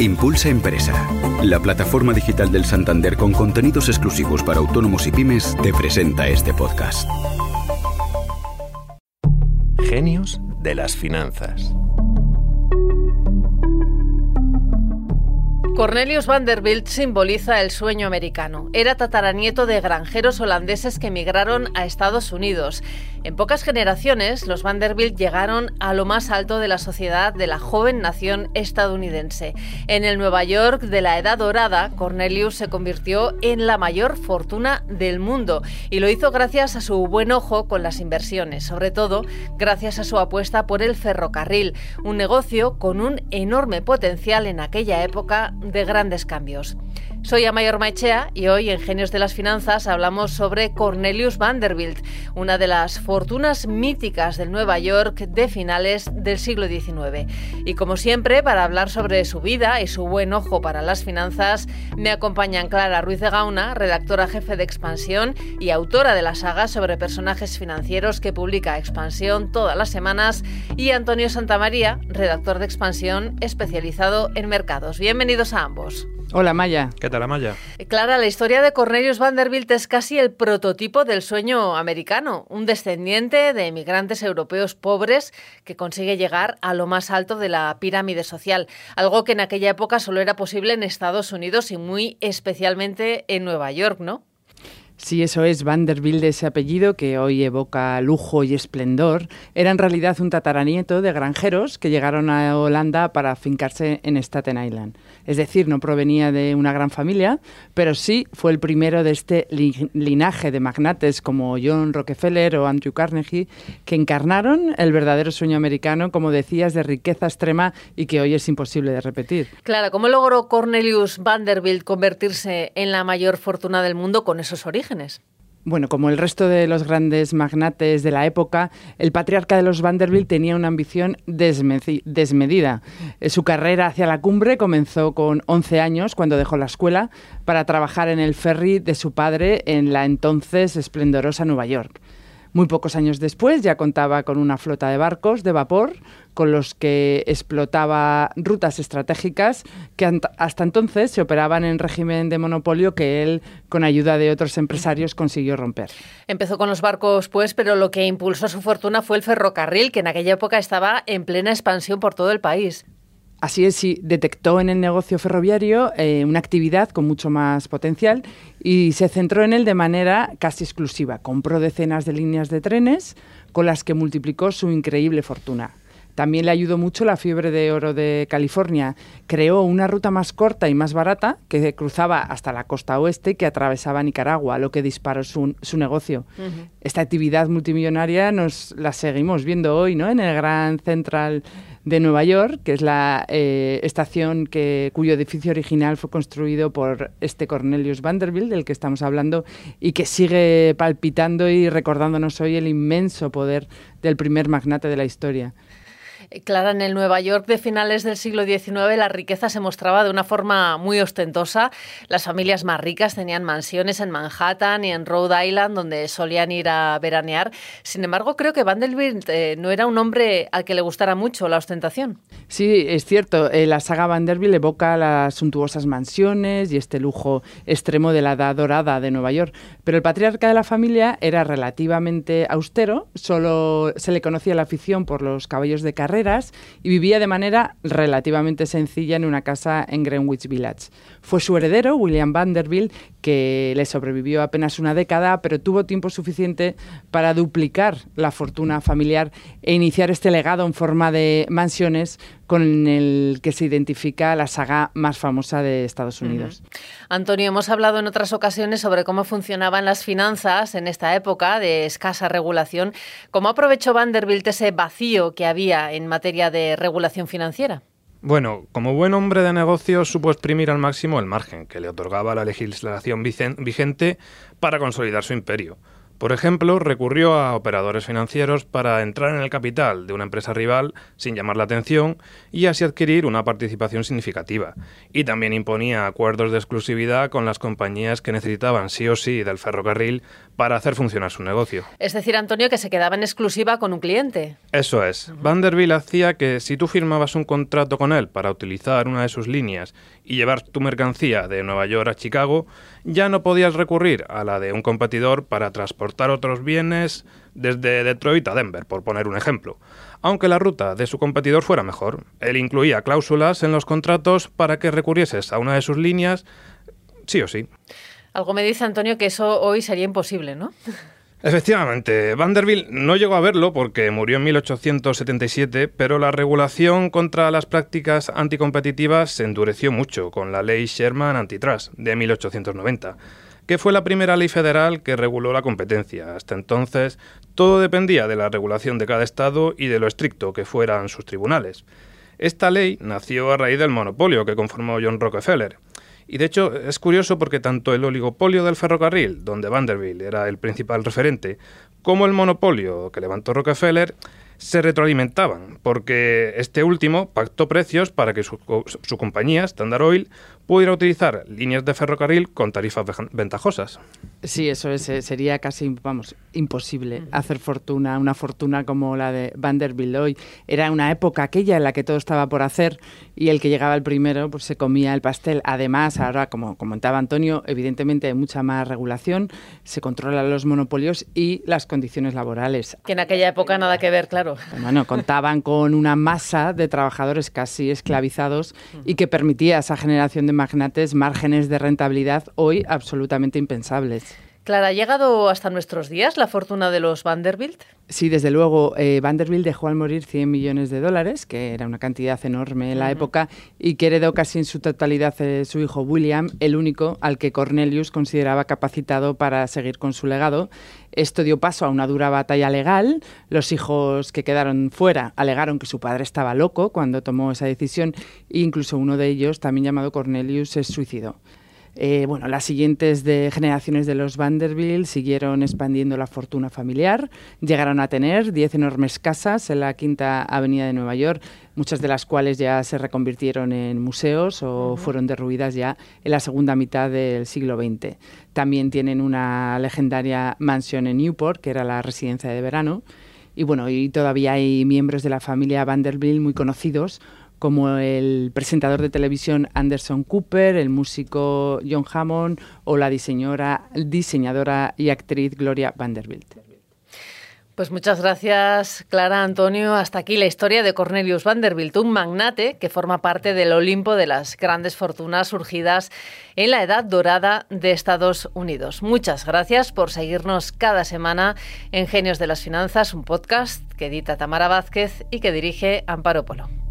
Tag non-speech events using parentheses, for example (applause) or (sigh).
Impulsa Empresa, la plataforma digital del Santander con contenidos exclusivos para autónomos y pymes, te presenta este podcast. Genios de las finanzas. Cornelius Vanderbilt simboliza el sueño americano. Era tataranieto de granjeros holandeses que emigraron a Estados Unidos. En pocas generaciones, los Vanderbilt llegaron a lo más alto de la sociedad de la joven nación estadounidense. En el Nueva York de la Edad Dorada, Cornelius se convirtió en la mayor fortuna del mundo y lo hizo gracias a su buen ojo con las inversiones, sobre todo gracias a su apuesta por el ferrocarril, un negocio con un enorme potencial en aquella época de grandes cambios. Soy Amayor Maichea y hoy en Genios de las Finanzas hablamos sobre Cornelius Vanderbilt, una de las fortunas míticas del Nueva York de finales del siglo XIX. Y como siempre, para hablar sobre su vida y su buen ojo para las finanzas, me acompañan Clara Ruiz de Gauna, redactora jefe de Expansión y autora de la saga sobre personajes financieros que publica Expansión todas las semanas, y Antonio Santamaría, redactor de Expansión especializado en mercados. Bienvenidos a ambos. Hola Maya. ¿Qué tal, Maya? Clara, la historia de Cornelius Vanderbilt es casi el prototipo del sueño americano, un descendiente de emigrantes europeos pobres que consigue llegar a lo más alto de la pirámide social, algo que en aquella época solo era posible en Estados Unidos y muy especialmente en Nueva York, ¿no? Sí, eso es Vanderbilt, ese apellido que hoy evoca lujo y esplendor, era en realidad un tataranieto de granjeros que llegaron a Holanda para afincarse en Staten Island. Es decir, no provenía de una gran familia, pero sí fue el primero de este linaje de magnates como John Rockefeller o Andrew Carnegie, que encarnaron el verdadero sueño americano, como decías, de riqueza extrema y que hoy es imposible de repetir. Claro, ¿cómo logró Cornelius Vanderbilt convertirse en la mayor fortuna del mundo con esos orígenes? Bueno, como el resto de los grandes magnates de la época, el patriarca de los Vanderbilt tenía una ambición desmedida. Eh, su carrera hacia la cumbre comenzó con 11 años, cuando dejó la escuela, para trabajar en el ferry de su padre en la entonces esplendorosa Nueva York. Muy pocos años después ya contaba con una flota de barcos de vapor con los que explotaba rutas estratégicas que hasta entonces se operaban en régimen de monopolio que él, con ayuda de otros empresarios, consiguió romper. Empezó con los barcos, pues, pero lo que impulsó su fortuna fue el ferrocarril, que en aquella época estaba en plena expansión por todo el país. Así es, sí, detectó en el negocio ferroviario eh, una actividad con mucho más potencial y se centró en él de manera casi exclusiva. Compró decenas de líneas de trenes con las que multiplicó su increíble fortuna. También le ayudó mucho la fiebre de oro de California. Creó una ruta más corta y más barata que cruzaba hasta la costa oeste que atravesaba Nicaragua, lo que disparó su, negocio. Esta actividad multimillonaria nos la seguimos viendo hoy ¿no? en el Gran Central de Nueva York, que es la eh, estación que, cuyo edificio original fue construido por este Cornelius Vanderbilt, del que estamos hablando, y que sigue palpitando y recordándonos hoy el inmenso poder del primer magnate de la historia. Eh, Clara, en el Nueva York de finales del siglo XIX la riqueza se mostraba de una forma muy ostentosa. Las familias más ricas tenían mansiones en Manhattan y en Rhode Island donde solían ir a veranear. Sin embargo, creo que Vanderbilt eh, no era un hombre al que le gustara mucho la ostentación. Sí, es cierto. Eh, la saga Vanderbilt evoca las suntuosas mansiones y este lujo extremo de la edad dorada de Nueva York. Pero el patriarca de la familia era relativamente austero. Solo se le conocía la afición por los caballos de carrera y vivía de manera relativamente sencilla en una casa en Greenwich Village. Fue su heredero, William Vanderbilt, que le sobrevivió apenas una década, pero tuvo tiempo suficiente para duplicar la fortuna familiar e iniciar este legado en forma de mansiones con el que se identifica la saga más famosa de Estados Unidos. Antonio, hemos hablado en otras ocasiones sobre cómo funcionaban las finanzas en esta época de escasa regulación. ¿Cómo aprovechó Vanderbilt ese vacío que había en materia de regulación financiera? Bueno, como buen hombre de negocios supo exprimir al máximo el margen que le otorgaba la legislación vigente para consolidar su imperio. Por ejemplo, recurrió a operadores financieros para entrar en el capital de una empresa rival sin llamar la atención y así adquirir una participación significativa. Y también imponía acuerdos de exclusividad con las compañías que necesitaban sí o sí del ferrocarril para hacer funcionar su negocio. Es decir, Antonio, que se quedaba en exclusiva con un cliente. Eso es. Vanderbilt hacía que si tú firmabas un contrato con él para utilizar una de sus líneas y llevar tu mercancía de Nueva York a Chicago, ya no podías recurrir a la de un competidor para transportar otros bienes desde Detroit a Denver, por poner un ejemplo. Aunque la ruta de su competidor fuera mejor, él incluía cláusulas en los contratos para que recurrieses a una de sus líneas, sí o sí. Algo me dice Antonio que eso hoy sería imposible, ¿no? (laughs) Efectivamente, Vanderbilt no llegó a verlo porque murió en 1877, pero la regulación contra las prácticas anticompetitivas se endureció mucho con la ley Sherman Antitrust de 1890, que fue la primera ley federal que reguló la competencia. Hasta entonces, todo dependía de la regulación de cada estado y de lo estricto que fueran sus tribunales. Esta ley nació a raíz del monopolio que conformó John Rockefeller y de hecho es curioso porque tanto el oligopolio del ferrocarril, donde Vanderbilt era el principal referente, como el monopolio que levantó Rockefeller, se retroalimentaban, porque este último pactó precios para que su, su compañía, Standard Oil, pudiera utilizar líneas de ferrocarril con tarifas ventajosas. Sí, eso es, eh, sería casi, vamos, imposible hacer fortuna, una fortuna como la de Vanderbilt hoy. Era una época aquella en la que todo estaba por hacer y el que llegaba el primero pues se comía el pastel. Además, ahora, como comentaba Antonio, evidentemente hay mucha más regulación, se controlan los monopolios y las condiciones laborales. Que en aquella época nada que ver, claro. Bueno, contaban con una masa de trabajadores casi esclavizados y que permitía esa generación de magnates márgenes de rentabilidad hoy absolutamente impensables. Clara, ¿ha llegado hasta nuestros días la fortuna de los Vanderbilt? Sí, desde luego. Eh, Vanderbilt dejó al morir 100 millones de dólares, que era una cantidad enorme en la época, y que heredó casi en su totalidad eh, su hijo William, el único al que Cornelius consideraba capacitado para seguir con su legado. Esto dio paso a una dura batalla legal. Los hijos que quedaron fuera alegaron que su padre estaba loco cuando tomó esa decisión e incluso uno de ellos, también llamado Cornelius, se suicidó. Eh, bueno, las siguientes de generaciones de los Vanderbilt siguieron expandiendo la fortuna familiar. Llegaron a tener 10 enormes casas en la Quinta Avenida de Nueva York, muchas de las cuales ya se reconvirtieron en museos o fueron derruidas ya en la segunda mitad del siglo XX. También tienen una legendaria mansión en Newport, que era la residencia de verano. Y bueno, y todavía hay miembros de la familia Vanderbilt muy conocidos, como el presentador de televisión Anderson Cooper, el músico John Hammond o la diseñadora, y actriz Gloria Vanderbilt. Pues muchas gracias, Clara Antonio. Hasta aquí la historia de Cornelius Vanderbilt, un magnate que forma parte del Olimpo de las grandes fortunas surgidas en la Edad Dorada de Estados Unidos. Muchas gracias por seguirnos cada semana en Genios de las Finanzas, un podcast que edita Tamara Vázquez y que dirige Amparo Polo.